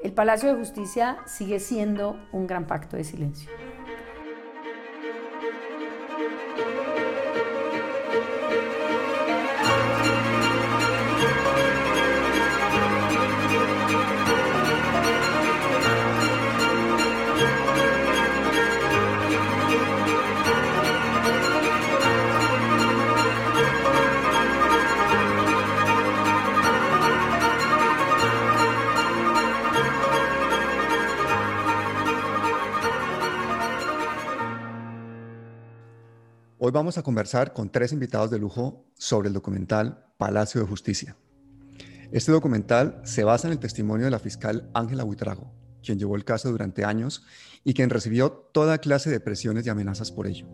el Palacio de Justicia sigue siendo un gran pacto de silencio. Hoy vamos a conversar con tres invitados de lujo sobre el documental Palacio de Justicia. Este documental se basa en el testimonio de la fiscal Ángela Buitrago, quien llevó el caso durante años y quien recibió toda clase de presiones y amenazas por ello.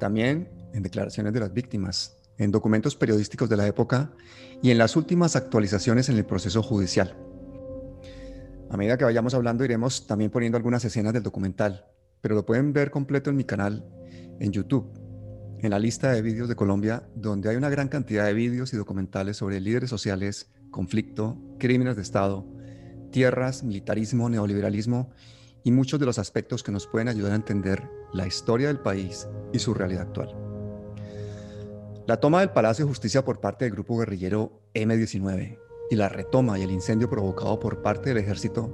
También en declaraciones de las víctimas, en documentos periodísticos de la época y en las últimas actualizaciones en el proceso judicial. A medida que vayamos hablando iremos también poniendo algunas escenas del documental, pero lo pueden ver completo en mi canal en YouTube, en la lista de vídeos de Colombia, donde hay una gran cantidad de vídeos y documentales sobre líderes sociales, conflicto, crímenes de Estado, tierras, militarismo, neoliberalismo y muchos de los aspectos que nos pueden ayudar a entender la historia del país y su realidad actual. La toma del Palacio de Justicia por parte del grupo guerrillero M-19 y la retoma y el incendio provocado por parte del ejército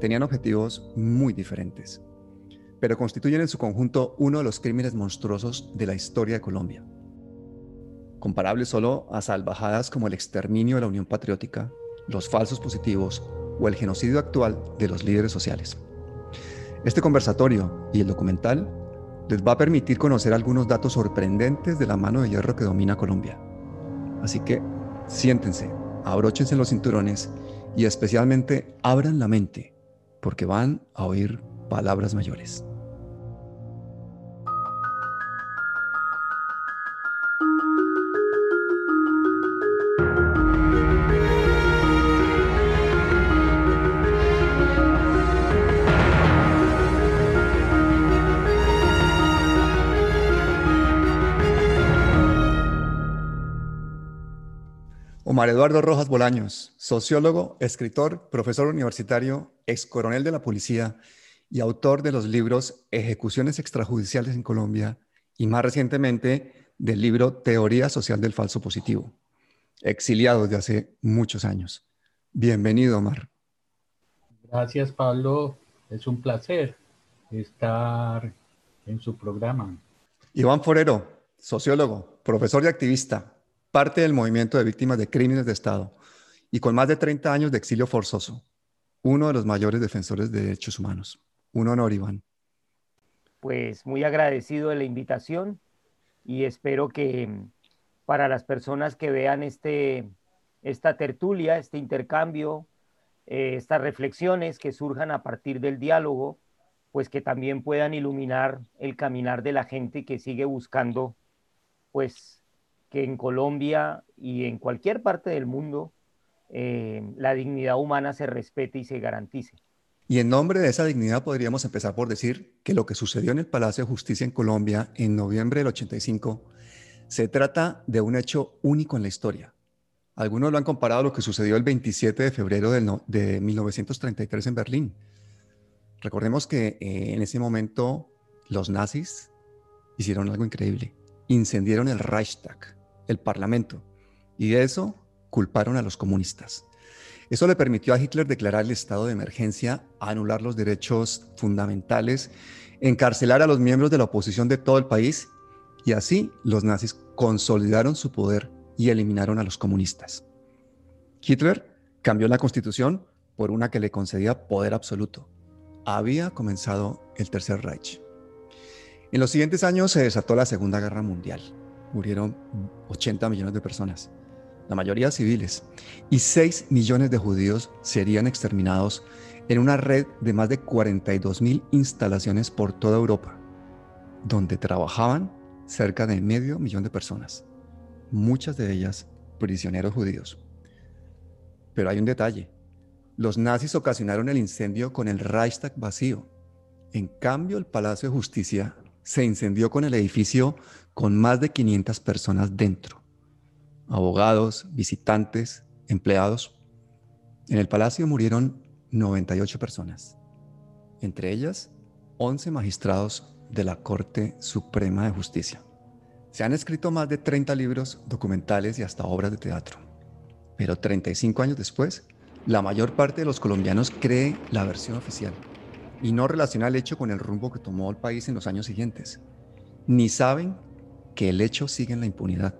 tenían objetivos muy diferentes pero constituyen en su conjunto uno de los crímenes monstruosos de la historia de Colombia. Comparable solo a salvajadas como el exterminio de la Unión Patriótica, los falsos positivos o el genocidio actual de los líderes sociales. Este conversatorio y el documental les va a permitir conocer algunos datos sorprendentes de la mano de hierro que domina Colombia. Así que siéntense, abróchense los cinturones y especialmente abran la mente, porque van a oír palabras mayores. Omar Eduardo Rojas Bolaños, sociólogo, escritor, profesor universitario, ex coronel de la policía y autor de los libros Ejecuciones extrajudiciales en Colombia y más recientemente del libro Teoría Social del Falso Positivo, exiliado de hace muchos años. Bienvenido, Omar. Gracias, Pablo. Es un placer estar en su programa. Iván Forero, sociólogo, profesor y activista, parte del movimiento de víctimas de crímenes de Estado y con más de 30 años de exilio forzoso, uno de los mayores defensores de derechos humanos. Un honor, Iván. Pues muy agradecido de la invitación y espero que mm, para las personas que vean este, esta tertulia, este intercambio, eh, estas reflexiones que surjan a partir del diálogo, pues que también puedan iluminar el caminar de la gente que sigue buscando, pues que en Colombia y en cualquier parte del mundo eh, la dignidad humana se respete y se garantice. Y en nombre de esa dignidad podríamos empezar por decir que lo que sucedió en el Palacio de Justicia en Colombia en noviembre del 85 se trata de un hecho único en la historia. Algunos lo han comparado a lo que sucedió el 27 de febrero de 1933 en Berlín. Recordemos que eh, en ese momento los nazis hicieron algo increíble. Incendiaron el Reichstag, el Parlamento, y de eso culparon a los comunistas. Eso le permitió a Hitler declarar el estado de emergencia, anular los derechos fundamentales, encarcelar a los miembros de la oposición de todo el país y así los nazis consolidaron su poder y eliminaron a los comunistas. Hitler cambió la constitución por una que le concedía poder absoluto. Había comenzado el Tercer Reich. En los siguientes años se desató la Segunda Guerra Mundial. Murieron 80 millones de personas la mayoría civiles, y 6 millones de judíos serían exterminados en una red de más de 42 mil instalaciones por toda Europa, donde trabajaban cerca de medio millón de personas, muchas de ellas prisioneros judíos. Pero hay un detalle. Los nazis ocasionaron el incendio con el Reichstag vacío. En cambio, el Palacio de Justicia se incendió con el edificio con más de 500 personas dentro abogados, visitantes, empleados. En el palacio murieron 98 personas, entre ellas 11 magistrados de la Corte Suprema de Justicia. Se han escrito más de 30 libros, documentales y hasta obras de teatro. Pero 35 años después, la mayor parte de los colombianos cree la versión oficial y no relaciona el hecho con el rumbo que tomó el país en los años siguientes. Ni saben que el hecho sigue en la impunidad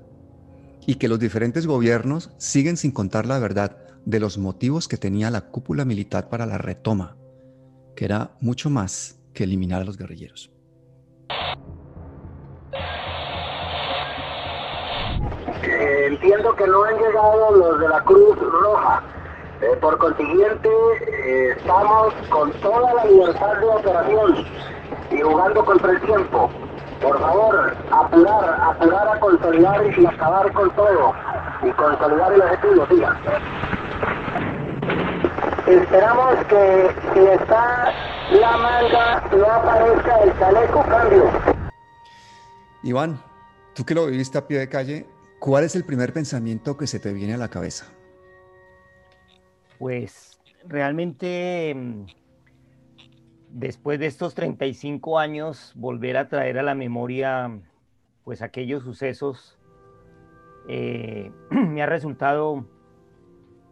y que los diferentes gobiernos siguen sin contar la verdad de los motivos que tenía la cúpula militar para la retoma, que era mucho más que eliminar a los guerrilleros. Eh, entiendo que no han llegado los de la Cruz Roja. Eh, por consiguiente, eh, estamos con toda la libertad de operación y jugando contra el tiempo. Por favor, apurar, apurar a consolidar y acabar con todo. Y consolidar el objetivo, siga. Esperamos que si está la manga no aparezca el chaleco cambio. Iván, tú que lo viviste a pie de calle, ¿cuál es el primer pensamiento que se te viene a la cabeza? Pues realmente después de estos 35 años, volver a traer a la memoria pues aquellos sucesos eh, me ha resultado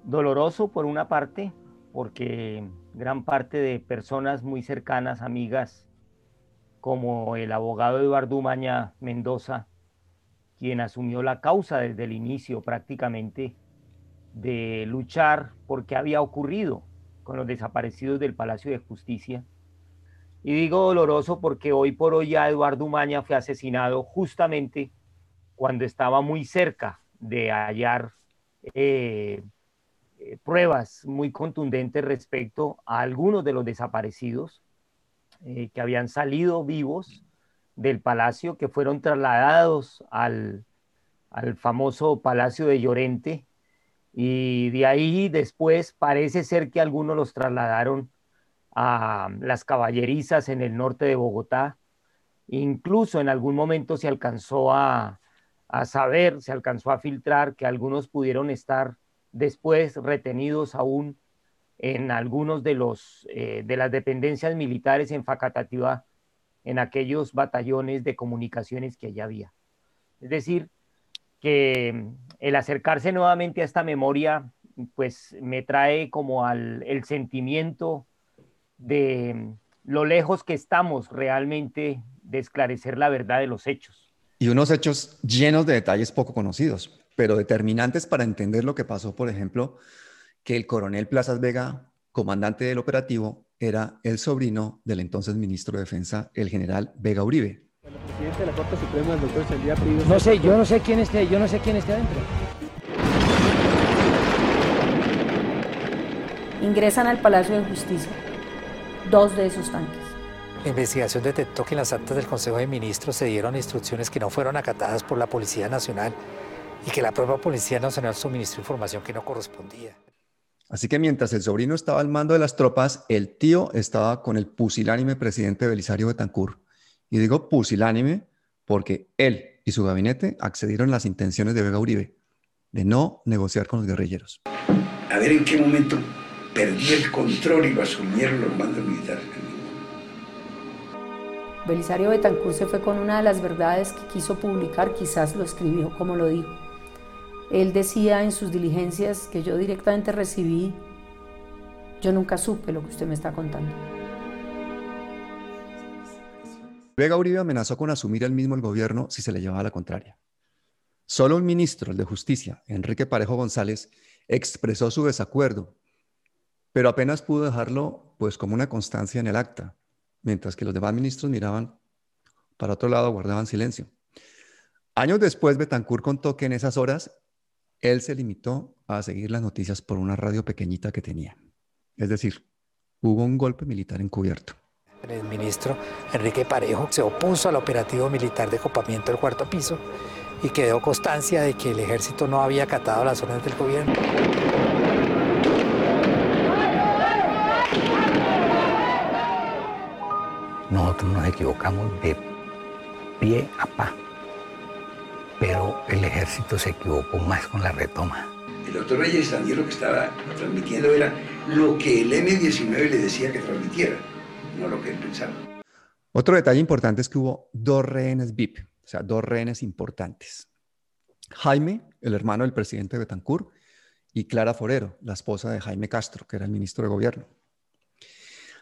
doloroso por una parte, porque gran parte de personas muy cercanas, amigas, como el abogado Eduardo Umaña Mendoza, quien asumió la causa desde el inicio prácticamente de luchar por qué había ocurrido con los desaparecidos del Palacio de Justicia. Y digo doloroso porque hoy por hoy ya Eduardo Umaña fue asesinado justamente cuando estaba muy cerca de hallar eh, eh, pruebas muy contundentes respecto a algunos de los desaparecidos eh, que habían salido vivos del palacio, que fueron trasladados al, al famoso Palacio de Llorente, y de ahí después parece ser que algunos los trasladaron a las caballerizas en el norte de Bogotá. Incluso en algún momento se alcanzó a, a saber, se alcanzó a filtrar que algunos pudieron estar después retenidos aún en algunos de, los, eh, de las dependencias militares en Facatativá, en aquellos batallones de comunicaciones que allá había. Es decir, que el acercarse nuevamente a esta memoria, pues me trae como al el sentimiento de lo lejos que estamos realmente de esclarecer la verdad de los hechos. Y unos hechos llenos de detalles poco conocidos pero determinantes para entender lo que pasó, por ejemplo, que el coronel Plazas Vega, comandante del operativo, era el sobrino del entonces ministro de Defensa, el general Vega Uribe. El presidente de la Corte Suprema, el doctor Sendía No sé, yo no sé quién esté, yo no sé quién esté adentro. Ingresan al Palacio de Justicia dos de esos tanques. La investigación detectó que en las actas del Consejo de Ministros se dieron instrucciones que no fueron acatadas por la Policía Nacional y que la propia Policía Nacional suministró información que no correspondía. Así que mientras el sobrino estaba al mando de las tropas, el tío estaba con el pusilánime presidente Belisario Betancourt. Y digo pusilánime porque él y su gabinete accedieron a las intenciones de Vega Uribe de no negociar con los guerrilleros. A ver en qué momento perdí el control y lo asumieron los mandos militares. Belisario Betancourt se fue con una de las verdades que quiso publicar, quizás lo escribió como lo dijo. Él decía en sus diligencias que yo directamente recibí, yo nunca supe lo que usted me está contando. Vega Uribe amenazó con asumir él mismo el gobierno si se le llevaba la contraria. Solo un ministro, el de Justicia, Enrique Parejo González, expresó su desacuerdo, pero apenas pudo dejarlo pues como una constancia en el acta, mientras que los demás ministros miraban para otro lado, guardaban silencio. Años después, Betancourt contó que en esas horas él se limitó a seguir las noticias por una radio pequeñita que tenía. Es decir, hubo un golpe militar encubierto. El ministro Enrique Parejo se opuso al operativo militar de copamiento del cuarto piso y quedó constancia de que el ejército no había acatado las órdenes del gobierno. Nosotros nos equivocamos de pie a pa pero el ejército se equivocó más con la retoma. El doctor Reyes también lo que estaba transmitiendo era lo que el M19 le decía que transmitiera, no lo que él pensaba. Otro detalle importante es que hubo dos rehenes VIP, o sea, dos rehenes importantes. Jaime, el hermano del presidente Betancourt, y Clara Forero, la esposa de Jaime Castro, que era el ministro de gobierno.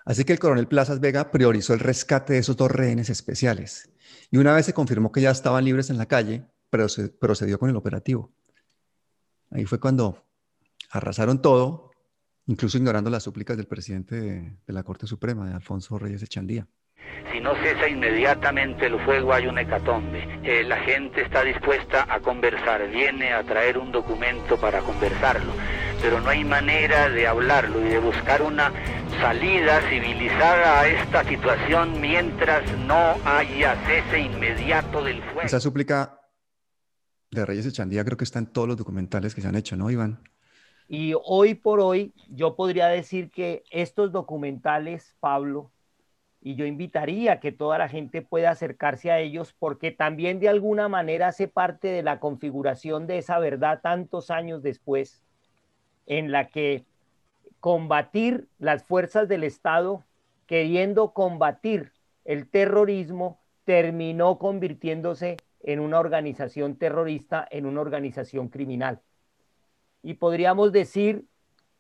Así que el coronel Plazas Vega priorizó el rescate de esos dos rehenes especiales y una vez se confirmó que ya estaban libres en la calle, procedió con el operativo. Ahí fue cuando arrasaron todo, incluso ignorando las súplicas del presidente de, la Corte Suprema, Alfonso Reyes Echandía. Si no cesa inmediatamente el fuego hay un hecatombe. Eh, la gente está dispuesta a conversar, viene a traer un documento para conversarlo, pero no hay manera de hablarlo y de buscar una salida civilizada a esta situación mientras no haya cese inmediato del fuego. Esa súplica de Reyes Echandía creo que está en todos los documentales que se han hecho, ¿no, Iván? Y hoy por hoy yo podría decir que estos documentales, Pablo, y yo invitaría que toda la gente pueda acercarse a ellos porque también de alguna manera hace parte de la configuración de esa verdad tantos años después, en la que combatir las fuerzas del Estado, queriendo combatir el terrorismo, terminó convirtiéndose en una organización terrorista, en una organización criminal. Y podríamos decir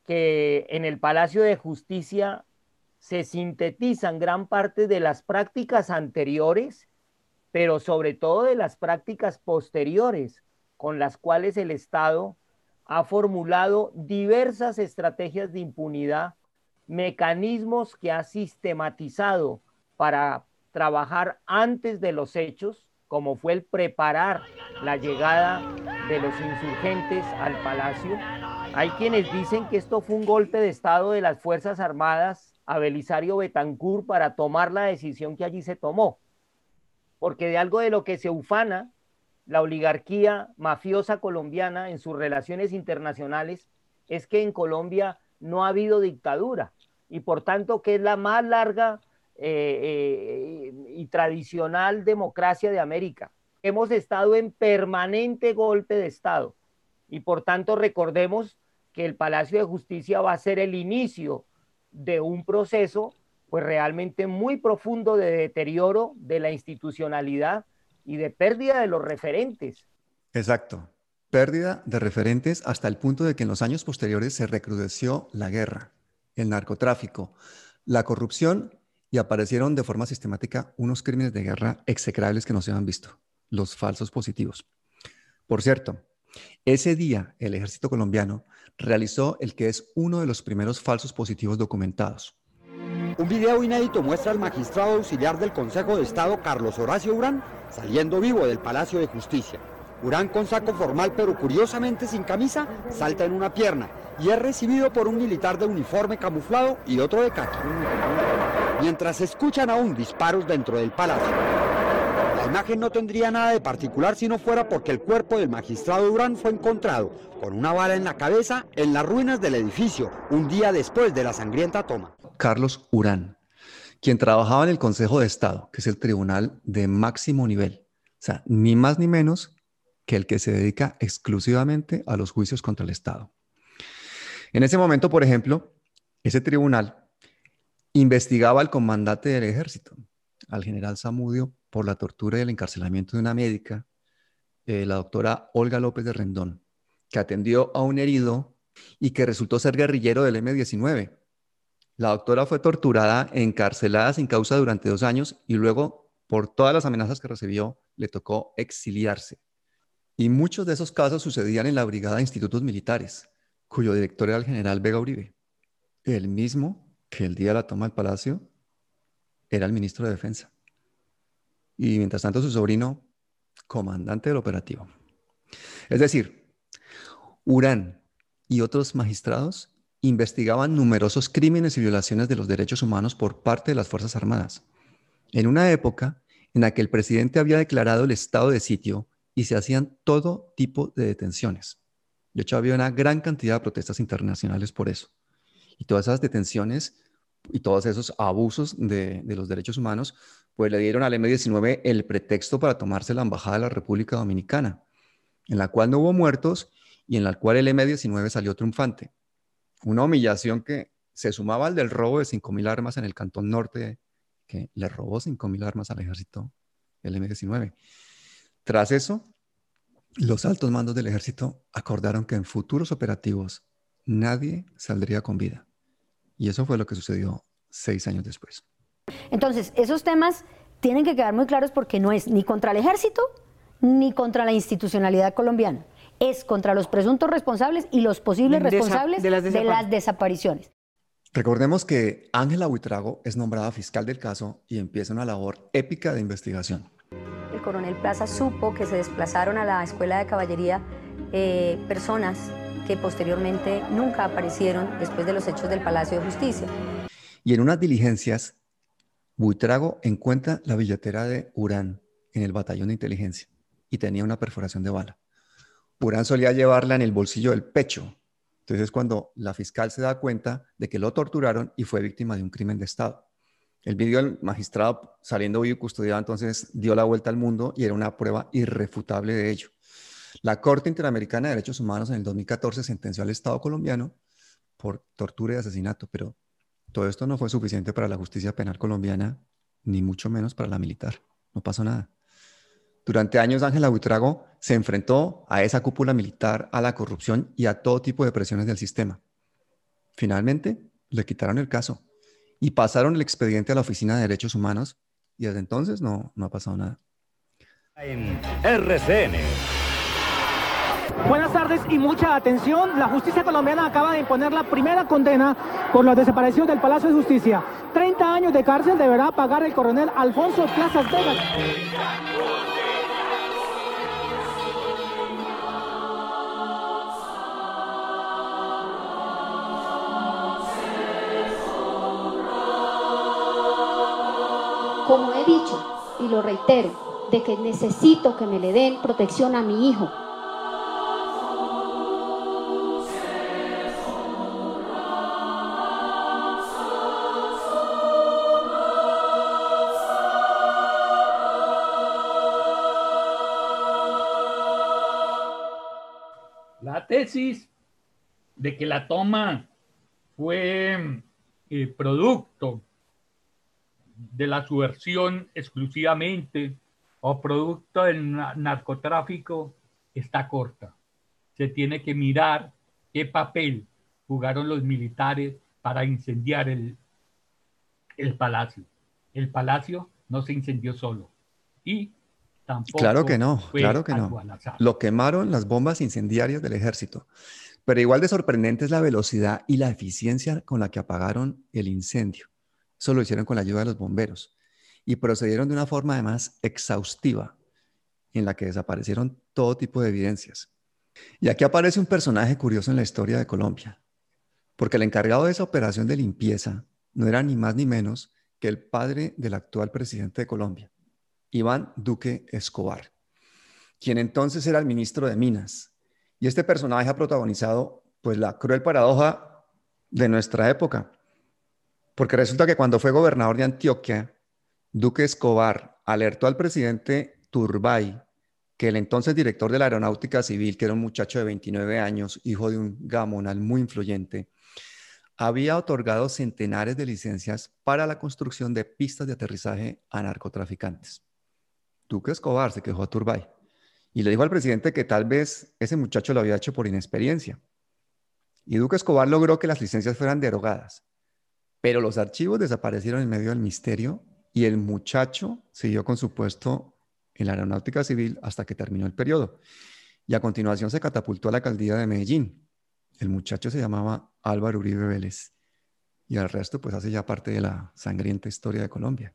que en el Palacio de Justicia se sintetizan gran parte de las prácticas anteriores, pero sobre todo de las prácticas posteriores con las cuales el Estado ha formulado diversas estrategias de impunidad, mecanismos que ha sistematizado para trabajar antes de los hechos, como fue el preparar la llegada de los insurgentes al palacio. Hay quienes dicen que esto fue un golpe de Estado de las Fuerzas Armadas a Belisario Betancourt para tomar la decisión que allí se tomó. Porque de algo de lo que se ufana la oligarquía mafiosa colombiana en sus relaciones internacionales es que en Colombia no ha habido dictadura y por tanto que es la más larga eh, eh, y tradicional democracia de América. Hemos estado en permanente golpe de Estado y por tanto recordemos que el Palacio de Justicia va a ser el inicio de un proceso pues realmente muy profundo de deterioro de la institucionalidad y de pérdida de los referentes. Exacto. Pérdida de referentes hasta el punto de que en los años posteriores se recrudeció la guerra, el narcotráfico, la corrupción y aparecieron de forma sistemática unos crímenes de guerra execrables que no se habían visto, los falsos positivos. Por cierto, ese día el ejército colombiano realizó el que es uno de los primeros falsos positivos documentados. Un video inédito muestra al magistrado auxiliar del Consejo de Estado, Carlos Horacio Urán, saliendo vivo del Palacio de Justicia. Urán con saco formal pero curiosamente sin camisa, salta en una pierna y es recibido por un militar de uniforme camuflado y otro de caqui. Mientras escuchan aún disparos dentro del palacio. La imagen no tendría nada de particular si no fuera porque el cuerpo del magistrado Durán fue encontrado con una bala en la cabeza en las ruinas del edificio un día después de la sangrienta toma. Carlos Urán, quien trabajaba en el Consejo de Estado, que es el tribunal de máximo nivel, o sea, ni más ni menos que el que se dedica exclusivamente a los juicios contra el Estado. En ese momento, por ejemplo, ese tribunal investigaba al comandante del ejército, al general Zamudio, por la tortura y el encarcelamiento de una médica, eh, la doctora Olga López de Rendón, que atendió a un herido y que resultó ser guerrillero del M-19. La doctora fue torturada, encarcelada sin causa durante dos años y luego, por todas las amenazas que recibió, le tocó exiliarse. Y muchos de esos casos sucedían en la Brigada de Institutos Militares, cuyo director era el general Vega Uribe, el mismo que el día de la toma del palacio era el ministro de Defensa y mientras tanto su sobrino, comandante del operativo. Es decir, Urán y otros magistrados investigaban numerosos crímenes y violaciones de los derechos humanos por parte de las Fuerzas Armadas, en una época en la que el presidente había declarado el estado de sitio y se hacían todo tipo de detenciones. De hecho, había una gran cantidad de protestas internacionales por eso. Y todas esas detenciones y todos esos abusos de, de los derechos humanos pues le dieron al M-19 el pretexto para tomarse la Embajada de la República Dominicana, en la cual no hubo muertos y en la cual el M-19 salió triunfante. Una humillación que se sumaba al del robo de 5.000 armas en el Cantón Norte, que le robó 5.000 armas al ejército, el M-19. Tras eso, los altos mandos del ejército acordaron que en futuros operativos nadie saldría con vida. Y eso fue lo que sucedió seis años después. Entonces, esos temas tienen que quedar muy claros porque no es ni contra el ejército ni contra la institucionalidad colombiana. Es contra los presuntos responsables y los posibles responsables de las, de las desapariciones. Recordemos que Ángela Buitrago es nombrada fiscal del caso y empieza una labor épica de investigación. El coronel Plaza supo que se desplazaron a la escuela de caballería eh, personas que posteriormente nunca aparecieron después de los hechos del Palacio de Justicia. Y en unas diligencias, Buitrago encuentra la billetera de Urán en el batallón de inteligencia y tenía una perforación de bala. Urán solía llevarla en el bolsillo del pecho. Entonces es cuando la fiscal se da cuenta de que lo torturaron y fue víctima de un crimen de Estado. El vídeo del magistrado saliendo vivo y custodiado entonces dio la vuelta al mundo y era una prueba irrefutable de ello. La Corte Interamericana de Derechos Humanos en el 2014 sentenció al Estado colombiano por tortura y asesinato, pero todo esto no fue suficiente para la justicia penal colombiana, ni mucho menos para la militar. No pasó nada. Durante años Ángela Buitrago se enfrentó a esa cúpula militar, a la corrupción y a todo tipo de presiones del sistema. Finalmente, le quitaron el caso y pasaron el expediente a la Oficina de Derechos Humanos y desde entonces no, no ha pasado nada. En RCN. Buenas tardes y mucha atención. La justicia colombiana acaba de imponer la primera condena por la desaparición del Palacio de Justicia. 30 años de cárcel deberá pagar el coronel Alfonso Plazas Vegas. Como he dicho y lo reitero, de que necesito que me le den protección a mi hijo. La tesis de que la toma fue eh, producto de la subversión exclusivamente o producto del narcotráfico está corta. Se tiene que mirar qué papel jugaron los militares para incendiar el, el palacio. El palacio no se incendió solo y tampoco. Claro que no, claro que no. Lo quemaron las bombas incendiarias del ejército. Pero igual de sorprendente es la velocidad y la eficiencia con la que apagaron el incendio. Eso lo hicieron con la ayuda de los bomberos y procedieron de una forma además exhaustiva en la que desaparecieron todo tipo de evidencias. Y aquí aparece un personaje curioso en la historia de Colombia, porque el encargado de esa operación de limpieza no era ni más ni menos que el padre del actual presidente de Colombia, Iván Duque Escobar, quien entonces era el ministro de Minas. Y este personaje ha protagonizado pues la cruel paradoja de nuestra época, porque resulta que cuando fue gobernador de Antioquia, Duque Escobar alertó al presidente Turbay, que el entonces director de la Aeronáutica Civil, que era un muchacho de 29 años, hijo de un gamonal muy influyente, había otorgado centenares de licencias para la construcción de pistas de aterrizaje a narcotraficantes. Duque Escobar se quejó a Turbay y le dijo al presidente que tal vez ese muchacho lo había hecho por inexperiencia. Y Duque Escobar logró que las licencias fueran derogadas pero los archivos desaparecieron en medio del misterio y el muchacho siguió con su puesto en la aeronáutica civil hasta que terminó el periodo. Y a continuación se catapultó a la alcaldía de Medellín. El muchacho se llamaba Álvaro Uribe Vélez. Y el resto pues hace ya parte de la sangrienta historia de Colombia.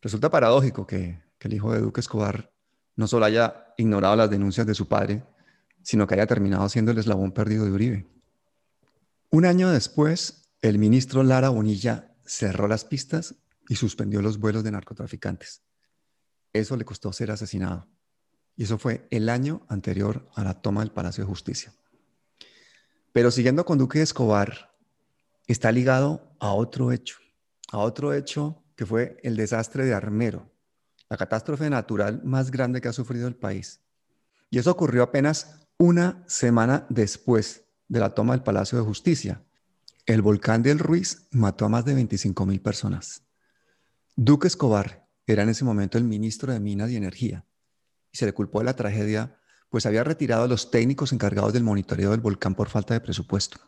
Resulta paradójico que, que el hijo de Duque Escobar no solo haya ignorado las denuncias de su padre, sino que haya terminado siendo el eslabón perdido de Uribe. Un año después, el ministro Lara Bonilla cerró las pistas y suspendió los vuelos de narcotraficantes. Eso le costó ser asesinado. Y eso fue el año anterior a la toma del Palacio de Justicia. Pero siguiendo con Duque Escobar, está ligado a otro hecho, a otro hecho que fue el desastre de Armero, la catástrofe natural más grande que ha sufrido el país. Y eso ocurrió apenas una semana después de la toma del Palacio de Justicia. El volcán del Ruiz mató a más de 25 mil personas. Duque Escobar era en ese momento el ministro de Minas y Energía y se le culpó de la tragedia, pues había retirado a los técnicos encargados del monitoreo del volcán por falta de presupuesto.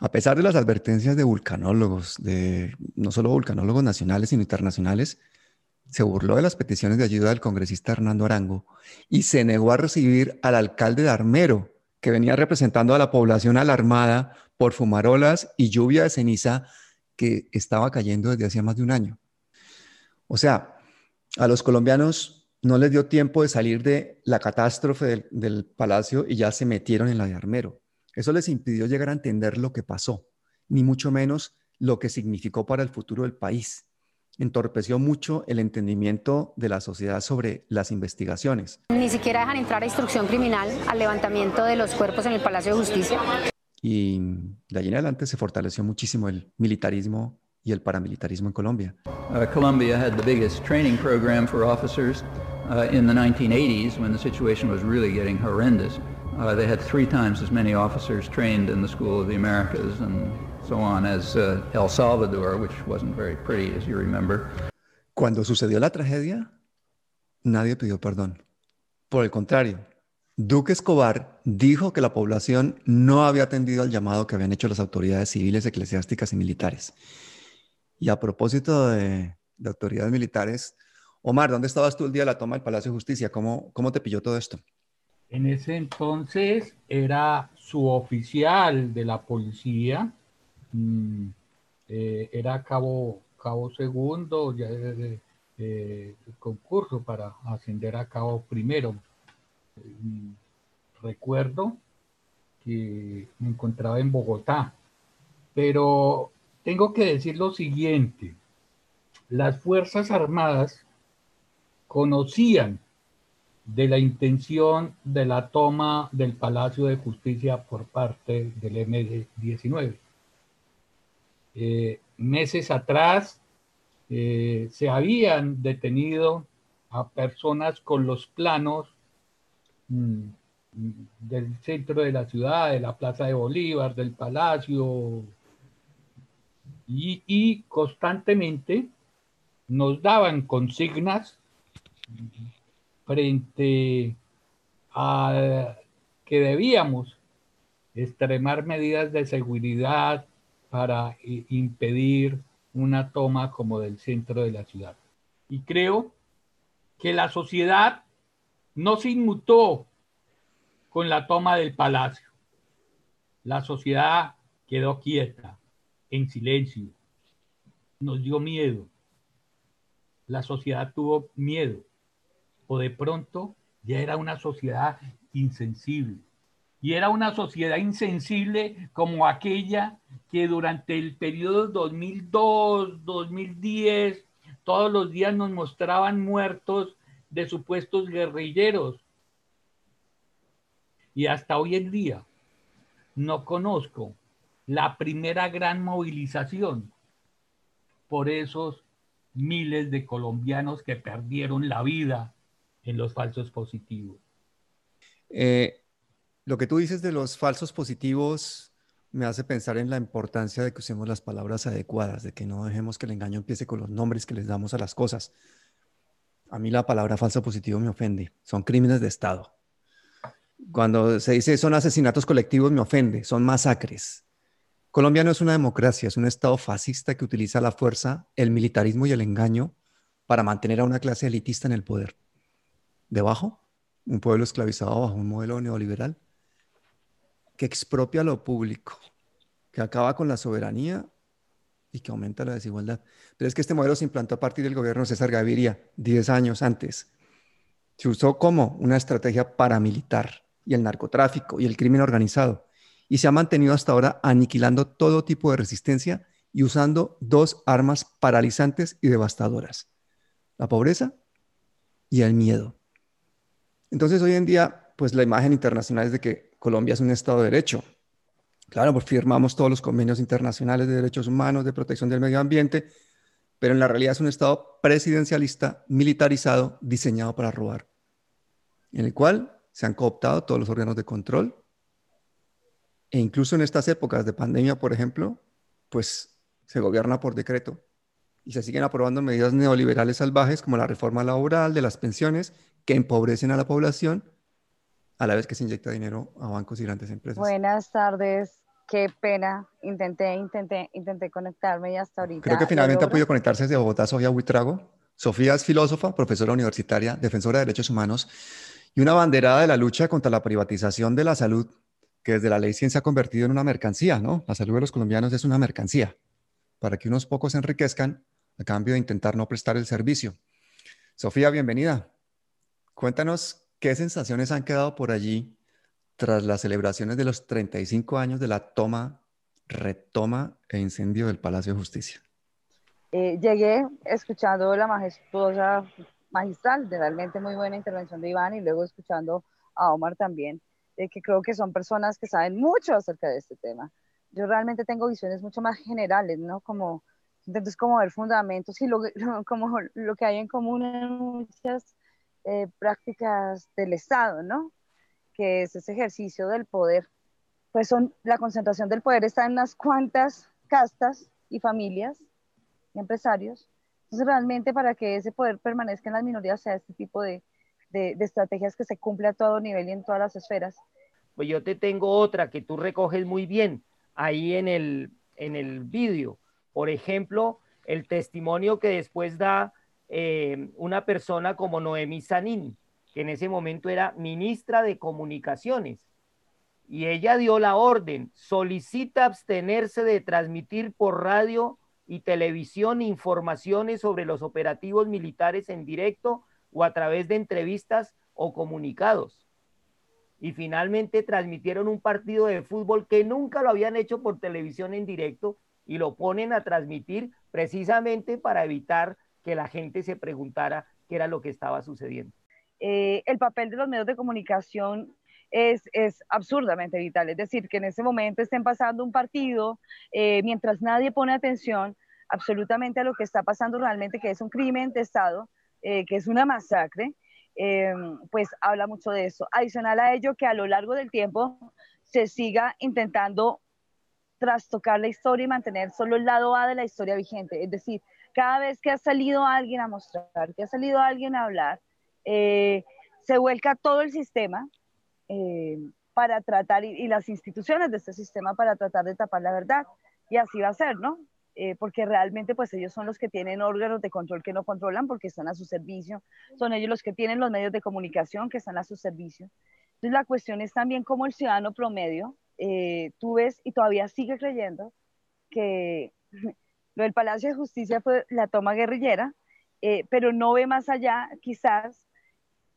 A pesar de las advertencias de vulcanólogos, de no solo vulcanólogos nacionales, sino internacionales, se burló de las peticiones de ayuda del congresista Hernando Arango y se negó a recibir al alcalde de Armero, que venía representando a la población alarmada por fumarolas y lluvia de ceniza que estaba cayendo desde hacía más de un año. O sea, a los colombianos no les dio tiempo de salir de la catástrofe del, palacio y ya se metieron en la de Armero. Eso les impidió llegar a entender lo que pasó, ni mucho menos lo que significó para el futuro del país entorpeció mucho el entendimiento de la sociedad sobre las investigaciones. Ni siquiera dejan entrar a instrucción criminal al levantamiento de los cuerpos en el Palacio de Justicia. Y de allí en adelante se fortaleció muchísimo el militarismo y el paramilitarismo en Colombia. Uh, Colombia had the biggest training program for officers uh, in the 1980s when the situation was really getting horrendous. Uh, they had three times as many officers trained in the School of the Americas and so on as uh, El Salvador, which wasn't very pretty, as you remember. Cuando sucedió la tragedia, nadie pidió perdón. Por el contrario, Duque Escobar dijo que la población no había atendido al llamado que habían hecho las autoridades civiles, eclesiásticas y militares. Y a propósito de, de autoridades militares, Omar, ¿dónde estabas tú el día de la toma del Palacio de Justicia? ¿Cómo, cómo te pilló todo esto? En ese entonces era su oficial de la policía, Mm, eh, era cabo, cabo segundo, ya de, concurso para ascender a cabo primero. Mm, recuerdo que me encontraba en Bogotá, pero tengo que decir lo siguiente, las Fuerzas Armadas conocían de la intención de la toma del Palacio de Justicia por parte del MD-19. Eh, meses atrás eh, se habían detenido a personas con los planos del centro de la ciudad, de la Plaza de Bolívar, del Palacio, y, y constantemente nos daban consignas frente a que debíamos extremar medidas de seguridad, para impedir una toma como del centro de la ciudad. Y creo que la sociedad no se inmutó con la toma del palacio. La sociedad quedó quieta, en silencio. Nos dio miedo. La sociedad tuvo miedo. O de pronto ya era una sociedad insensible y era una sociedad insensible como aquella que durante el periodo 2002-2010 todos los días nos mostraban muertos de supuestos guerrilleros. Y hasta hoy en día no conozco la primera gran movilización por esos miles de colombianos que perdieron la vida en los falsos positivos. Eh, lo que tú dices de los falsos positivos me hace pensar en la importancia de que usemos las palabras adecuadas, de que no dejemos que el engaño empiece con los nombres que les damos a las cosas. A mí la palabra falso positivo me ofende. Son crímenes de Estado. Cuando se dice son asesinatos colectivos me ofende, son masacres. Colombia no es una democracia, es un Estado fascista que utiliza la fuerza, el militarismo y el engaño para mantener a una clase elitista en el poder. Debajo, un pueblo esclavizado bajo un modelo neoliberal que expropia lo público, que acaba con la soberanía y que aumenta la desigualdad. Pero es que este modelo se implantó a partir del gobierno César Gaviria 10 años antes. Se usó como una estrategia paramilitar y el narcotráfico y el crimen organizado. Y se ha mantenido hasta ahora aniquilando todo tipo de resistencia y usando dos armas paralizantes y devastadoras. La pobreza y el miedo. Entonces hoy en día, pues la imagen internacional es de que Colombia es un Estado de Derecho. Claro, pues firmamos todos los convenios internacionales de derechos humanos, de protección del medio ambiente, pero en la realidad es un Estado presidencialista, militarizado, diseñado para robar, en el cual se han cooptado todos los órganos de control. E incluso en estas épocas de pandemia, por ejemplo, pues se gobierna por decreto y se siguen aprobando medidas neoliberales salvajes como la reforma laboral de las pensiones que empobrecen a la población a la vez que se inyecta dinero a bancos y grandes empresas. Buenas tardes, qué pena. Intenté, intenté, intenté conectarme y hasta ahorita. Creo que finalmente ha podido conectarse desde Bogotá Sofía Huitrago. Sofía es filósofa, profesora universitaria, defensora de derechos humanos y una banderada de la lucha contra la privatización de la salud, que desde la ley 100 se ha convertido en una mercancía, ¿no? La salud de los colombianos es una mercancía, para que unos pocos se enriquezcan a cambio de intentar no prestar el servicio. Sofía, bienvenida. Cuéntanos qué sensaciones han quedado por allí tras las celebraciones de los 35 años de la toma, retoma e incendio del Palacio de Justicia. Eh, llegué escuchando la majestuosa magistral, realmente muy buena intervención de Iván y luego escuchando a Omar también, que creo que son personas que saben mucho acerca de este tema. Yo realmente tengo visiones mucho más generales, ¿no? Como, entonces, como ver fundamentos y lo, como lo que hay en común en muchas eh, prácticas del Estado, ¿no? Que es ese ejercicio del poder. Pues son, la concentración del poder está en unas cuantas castas y familias y empresarios entonces, realmente para que ese poder permanezca en las minorías, sea este tipo de, de, estrategias que se cumple a todo nivel y en todas las esferas. Pues yo te tengo otra que tú recoges muy bien ahí en el, en el vídeo. Por ejemplo, el testimonio que después da eh, una persona como Noemí Sanín, que en ese momento era ministra de Comunicaciones. Y ella dio la orden, solicita abstenerse de transmitir por radio y televisión informaciones sobre los operativos militares en directo o a través de entrevistas o comunicados. Y finalmente transmitieron un partido de fútbol que nunca lo habían hecho por televisión en directo y lo ponen a transmitir precisamente para evitar que la gente se preguntara qué era lo que estaba sucediendo. Eh, el papel de los medios de comunicación es, es, absurdamente vital. Es decir, que en ese momento estén pasando un partido eh, mientras nadie pone atención absolutamente a lo que está pasando realmente, que es un crimen de Estado, eh, que es una masacre, eh, pues habla mucho de eso. Adicional a ello, que a lo largo del tiempo se siga intentando trastocar la historia y mantener solo el lado A de la historia vigente. Es decir, cada vez que ha salido alguien a mostrar, que ha salido alguien a hablar, se vuelca todo el sistema eh, para tratar, y, las instituciones de este sistema para tratar de tapar la verdad. Y así va a ser, ¿no? Eh, porque realmente pues ellos son los que tienen órganos de control que no controlan porque están a su servicio, son ellos los que tienen los medios de comunicación que están a su servicio. Entonces la cuestión es también cómo el ciudadano promedio, eh, tú ves y todavía sigue creyendo que lo del Palacio de Justicia fue la toma guerrillera, pero no ve más allá quizás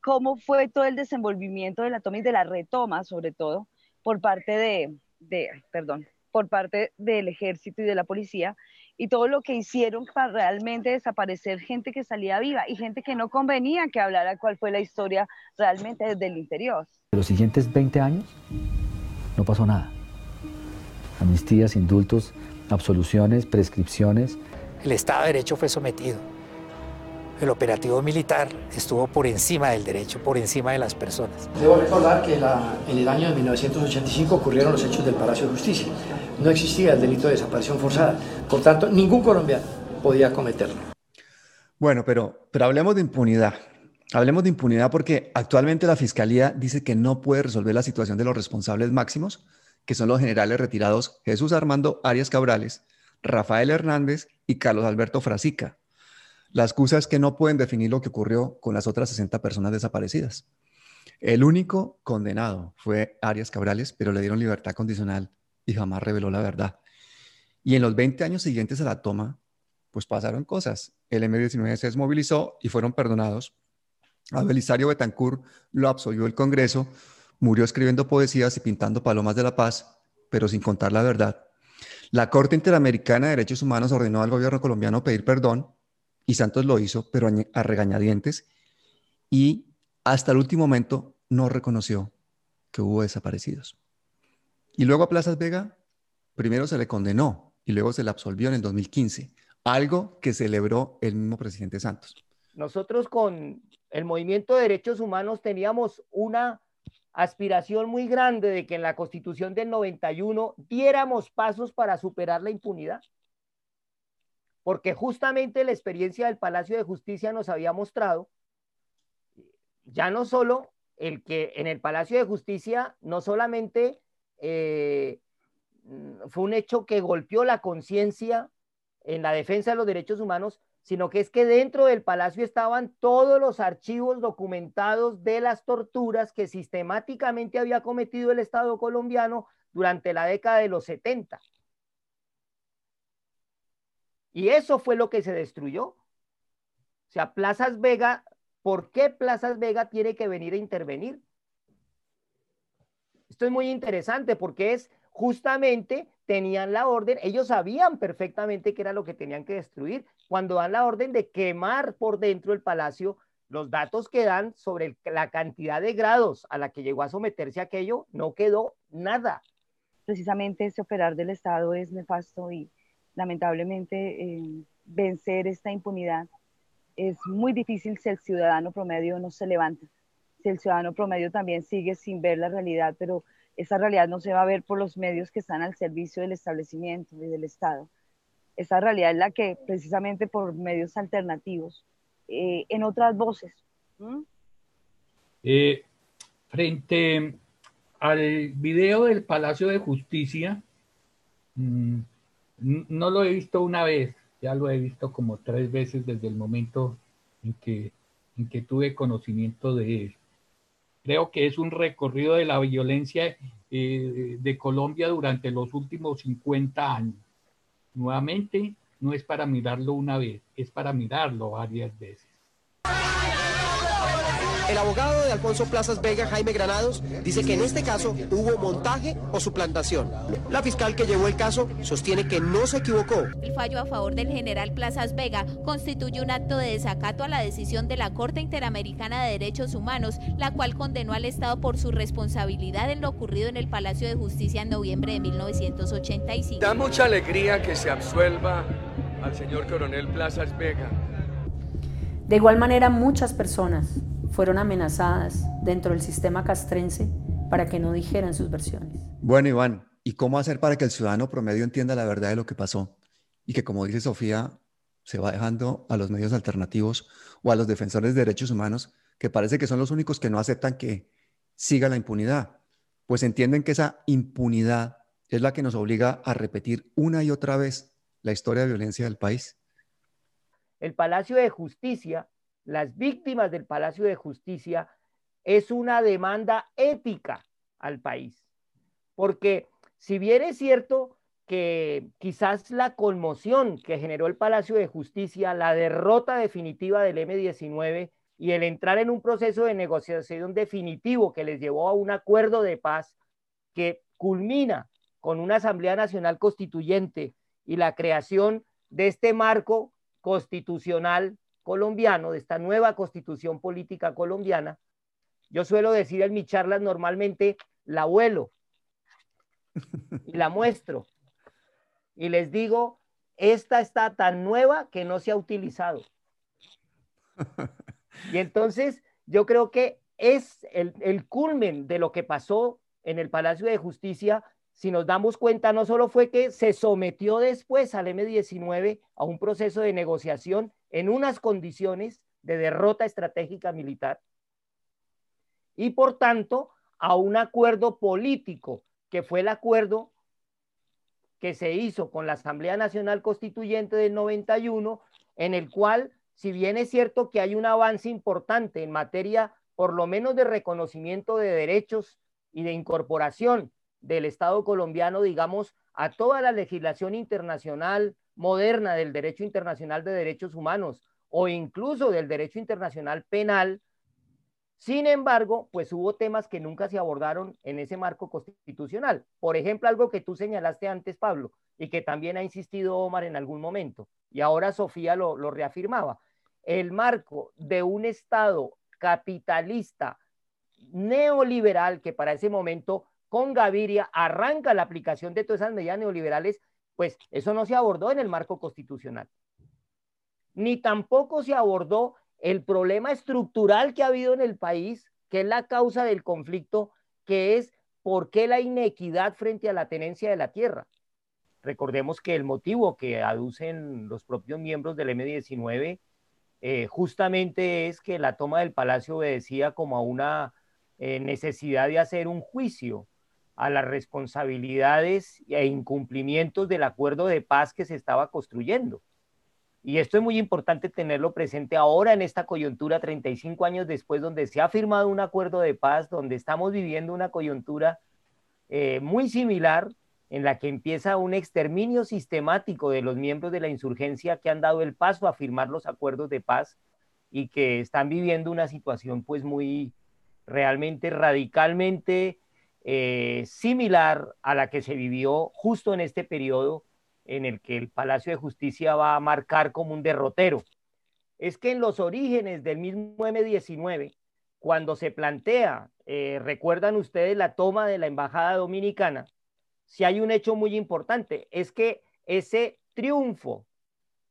cómo fue todo el desenvolvimiento de la toma y de la retoma, sobre todo, por parte de, de, perdón, por parte del ejército y de la policía, y todo lo que hicieron para realmente desaparecer gente que salía viva y gente que no convenía que hablara cuál fue la historia realmente desde el interior. Los siguientes 20 años no pasó nada. Amnistías, indultos, absoluciones, prescripciones. El Estado de Derecho fue sometido el operativo militar estuvo por encima del derecho, por encima de las personas. Debo recordar que en el año de 1985 ocurrieron los hechos del Palacio de Justicia. No existía el delito de desaparición forzada. Por tanto, ningún colombiano podía cometerlo. Bueno, pero, pero hablemos de impunidad. Hablemos de impunidad porque actualmente la Fiscalía dice que no puede resolver la situación de los responsables máximos, que son los generales retirados Jesús Armando Arias Cabrales, Rafael Hernández y Carlos Alberto Frasica, la excusa es que no pueden definir lo que ocurrió con las otras 60 personas desaparecidas. El único condenado fue Arias Cabrales, pero le dieron libertad condicional y jamás reveló la verdad. Y en los 20 años siguientes a la toma, pues pasaron cosas. El M-19 se desmovilizó y fueron perdonados. A Belisario Betancourt lo absolvió el Congreso, murió escribiendo poesías y pintando palomas de la paz, pero sin contar la verdad. La Corte Interamericana de Derechos Humanos ordenó al gobierno colombiano pedir perdón y Santos lo hizo, pero a regañadientes, y hasta el último momento no reconoció que hubo desaparecidos. Y luego a Plazas Vega, primero se le condenó y luego se le absolvió en el 2015, algo que celebró el mismo presidente Santos. Nosotros con el movimiento de derechos humanos teníamos una aspiración muy grande de que en la constitución del 91 diéramos pasos para superar la impunidad. Porque justamente la experiencia del Palacio de Justicia nos había mostrado, ya no solo el que en el Palacio de Justicia no solamente eh, fue un hecho que golpeó la conciencia en la defensa de los derechos humanos, sino que es que dentro del palacio estaban todos los archivos documentados de las torturas que sistemáticamente había cometido el Estado colombiano durante la década de los 70. Y eso fue lo que se destruyó. O sea, Plazas Vega, ¿por qué Plazas Vega tiene que venir a intervenir? Esto es muy interesante porque es justamente tenían la orden, ellos sabían perfectamente qué era lo que tenían que destruir. Cuando dan la orden de quemar por dentro el palacio, los datos que dan sobre la cantidad de grados a la que llegó a someterse aquello, no quedó nada. Precisamente ese operar del Estado es nefasto y lamentablemente eh, vencer esta impunidad es muy difícil si el ciudadano promedio no se levanta, si el ciudadano promedio también sigue sin ver la realidad, pero esa realidad no se va a ver por los medios que están al servicio del establecimiento y del Estado. Esa realidad es la que precisamente por medios alternativos, eh, en otras voces. Eh, frente al video del Palacio de Justicia, mm, no lo he visto una vez, ya lo he visto como tres veces desde el momento en que, en que tuve conocimiento de él. Creo que es un recorrido de la violencia eh, de Colombia durante los últimos 50 años. Nuevamente, no es para mirarlo una vez, es para mirarlo varias veces. El abogado de Alfonso Plazas Vega, Jaime Granados, dice que en este caso hubo montaje o suplantación. La fiscal que llevó el caso sostiene que no se equivocó. El fallo a favor del general Plazas Vega constituye un acto de desacato a la decisión de la Corte Interamericana de Derechos Humanos, la cual condenó al Estado por su responsabilidad en lo ocurrido en el Palacio de Justicia en noviembre de 1985. Da mucha alegría que se absuelva al señor coronel Plazas Vega. De igual manera, muchas personas fueron amenazadas dentro del sistema castrense para que no dijeran sus versiones. Bueno, Iván, ¿y cómo hacer para que el ciudadano promedio entienda la verdad de lo que pasó? Y que, como dice Sofía, se va dejando a los medios alternativos o a los defensores de derechos humanos, que parece que son los únicos que no aceptan que siga la impunidad, pues entienden que esa impunidad es la que nos obliga a repetir una y otra vez la historia de violencia del país. El Palacio de Justicia las víctimas del Palacio de Justicia es una demanda ética al país. Porque si bien es cierto que quizás la conmoción que generó el Palacio de Justicia, la derrota definitiva del M-19 y el entrar en un proceso de negociación definitivo que les llevó a un acuerdo de paz que culmina con una Asamblea Nacional Constituyente y la creación de este marco constitucional colombiano, de esta nueva constitución política colombiana, yo suelo decir en mis charlas normalmente, la abuelo y la muestro y les digo, esta está tan nueva que no se ha utilizado. Y entonces yo creo que es el, el culmen de lo que pasó en el Palacio de Justicia si nos damos cuenta, no solo fue que se sometió después al M-19 a un proceso de negociación en unas condiciones de derrota estratégica militar y por tanto a un acuerdo político, que fue el acuerdo que se hizo con la Asamblea Nacional Constituyente del 91, en el cual, si bien es cierto que hay un avance importante en materia, por lo menos de reconocimiento de derechos y de incorporación del Estado colombiano, digamos, a toda la legislación internacional moderna del derecho internacional de derechos humanos o incluso del derecho internacional penal. Sin embargo, pues hubo temas que nunca se abordaron en ese marco constitucional. Por ejemplo, algo que tú señalaste antes, Pablo, y que también ha insistido Omar en algún momento, y ahora Sofía lo, lo reafirmaba. El marco de un Estado capitalista neoliberal que para ese momento con Gaviria arranca la aplicación de todas esas medidas neoliberales, pues eso no se abordó en el marco constitucional. Ni tampoco se abordó el problema estructural que ha habido en el país, que es la causa del conflicto que es por qué la inequidad frente a la tenencia de la tierra. Recordemos que el motivo que aducen los propios miembros del M19 eh, justamente es que la toma del palacio obedecía como a una eh, necesidad de hacer un juicio a las responsabilidades e incumplimientos del acuerdo de paz que se estaba construyendo. Y esto es muy importante tenerlo presente ahora en esta coyuntura, 35 años después, donde se ha firmado un acuerdo de paz, donde estamos viviendo una coyuntura eh, muy similar en la que empieza un exterminio sistemático de los miembros de la insurgencia que han dado el paso a firmar los acuerdos de paz y que están viviendo una situación pues muy realmente radicalmente eh, similar a la que se vivió justo en este periodo en el que el Palacio de Justicia va a marcar como un derrotero. Es que en los orígenes del mismo M19, cuando se plantea, eh, recuerdan ustedes la toma de la Embajada Dominicana, si hay un hecho muy importante, es que ese triunfo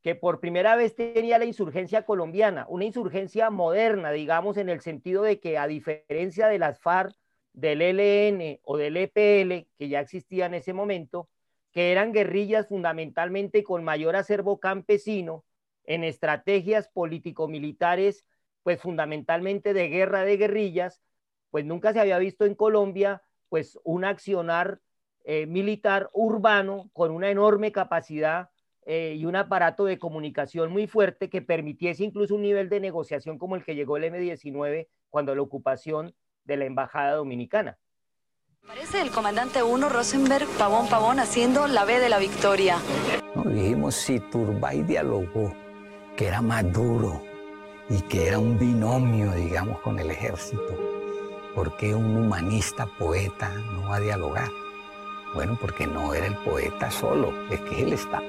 que por primera vez tenía la insurgencia colombiana, una insurgencia moderna, digamos, en el sentido de que a diferencia de las FARC, del ELN o del EPL, que ya existía en ese momento, que eran guerrillas fundamentalmente con mayor acervo campesino en estrategias político-militares, pues fundamentalmente de guerra de guerrillas, pues nunca se había visto en Colombia pues un accionar eh, militar urbano con una enorme capacidad eh, y un aparato de comunicación muy fuerte que permitiese incluso un nivel de negociación como el que llegó el M-19 cuando la ocupación de la Embajada Dominicana. Parece el comandante 1 Rosenberg Pavón Pavón haciendo la B de la victoria. No, dijimos si Turbay dialogó, que era más duro y que era un binomio, digamos, con el ejército. ¿Por qué un humanista poeta no va a dialogar? Bueno, porque no era el poeta solo, es que él está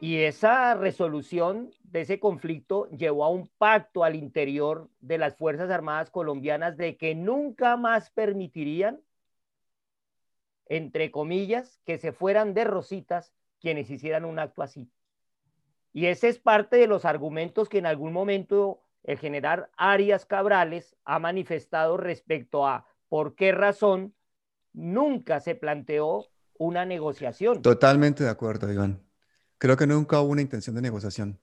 Y esa resolución de ese conflicto llevó a un pacto al interior de las Fuerzas Armadas colombianas de que nunca más permitirían, entre comillas, que se fueran de rositas quienes hicieran un acto así. Y ese es parte de los argumentos que en algún momento el general Arias Cabrales ha manifestado respecto a por qué razón nunca se planteó una negociación. Totalmente de acuerdo, Iván. Creo que nunca hubo una intención de negociación.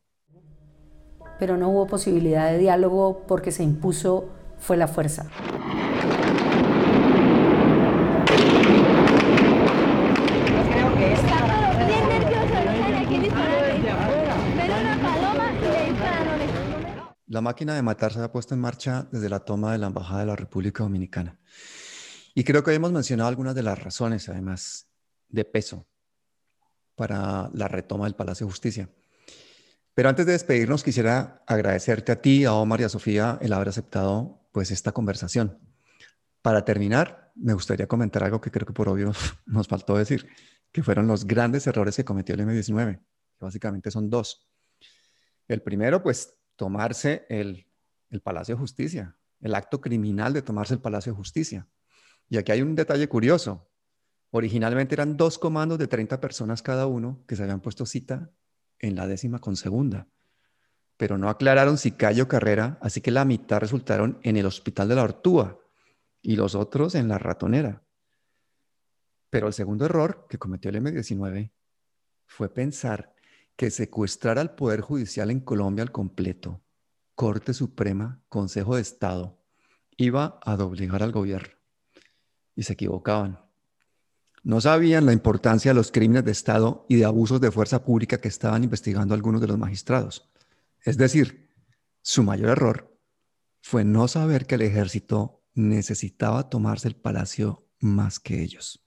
Pero no hubo posibilidad de diálogo porque se impuso fue la fuerza. La máquina de matar se ha puesto en marcha desde la toma de la Embajada de la República Dominicana. Y creo que hemos mencionado algunas de las razones, además, de peso para la retoma del Palacio de Justicia. Pero antes de despedirnos, quisiera agradecerte a ti, a Omar y a Sofía el haber aceptado pues esta conversación. Para terminar, me gustaría comentar algo que creo que por obvio nos faltó decir, que fueron los grandes errores que cometió el M19, que básicamente son dos. El primero, pues, tomarse el, el Palacio de Justicia, el acto criminal de tomarse el Palacio de Justicia. Y aquí hay un detalle curioso. Originalmente eran dos comandos de 30 personas cada uno que se habían puesto cita en la décima con segunda, pero no aclararon si Cayo Carrera, así que la mitad resultaron en el Hospital de la Ortúa y los otros en la Ratonera. Pero el segundo error que cometió el M19 fue pensar que secuestrar al Poder Judicial en Colombia al completo, Corte Suprema, Consejo de Estado, iba a doblegar al gobierno. Y se equivocaban. No sabían la importancia de los crímenes de Estado y de abusos de fuerza pública que estaban investigando algunos de los magistrados. Es decir, su mayor error fue no saber que el ejército necesitaba tomarse el palacio más que ellos.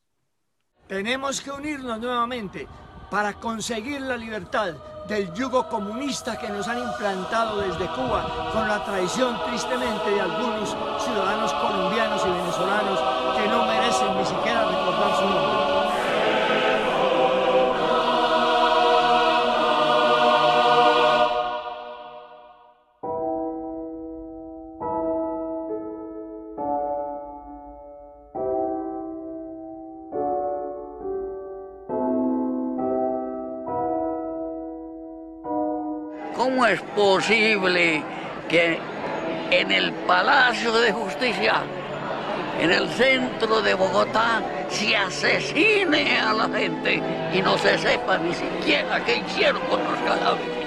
Tenemos que unirnos nuevamente para conseguir la libertad del yugo comunista que nos han implantado desde Cuba con la traición tristemente de algunos ciudadanos colombianos y venezolanos que no merecen ni siquiera recordar su nombre. Es posible que en el Palacio de Justicia, en el centro de Bogotá, se asesine a la gente y no se sepa ni siquiera qué hicieron con los cadáveres.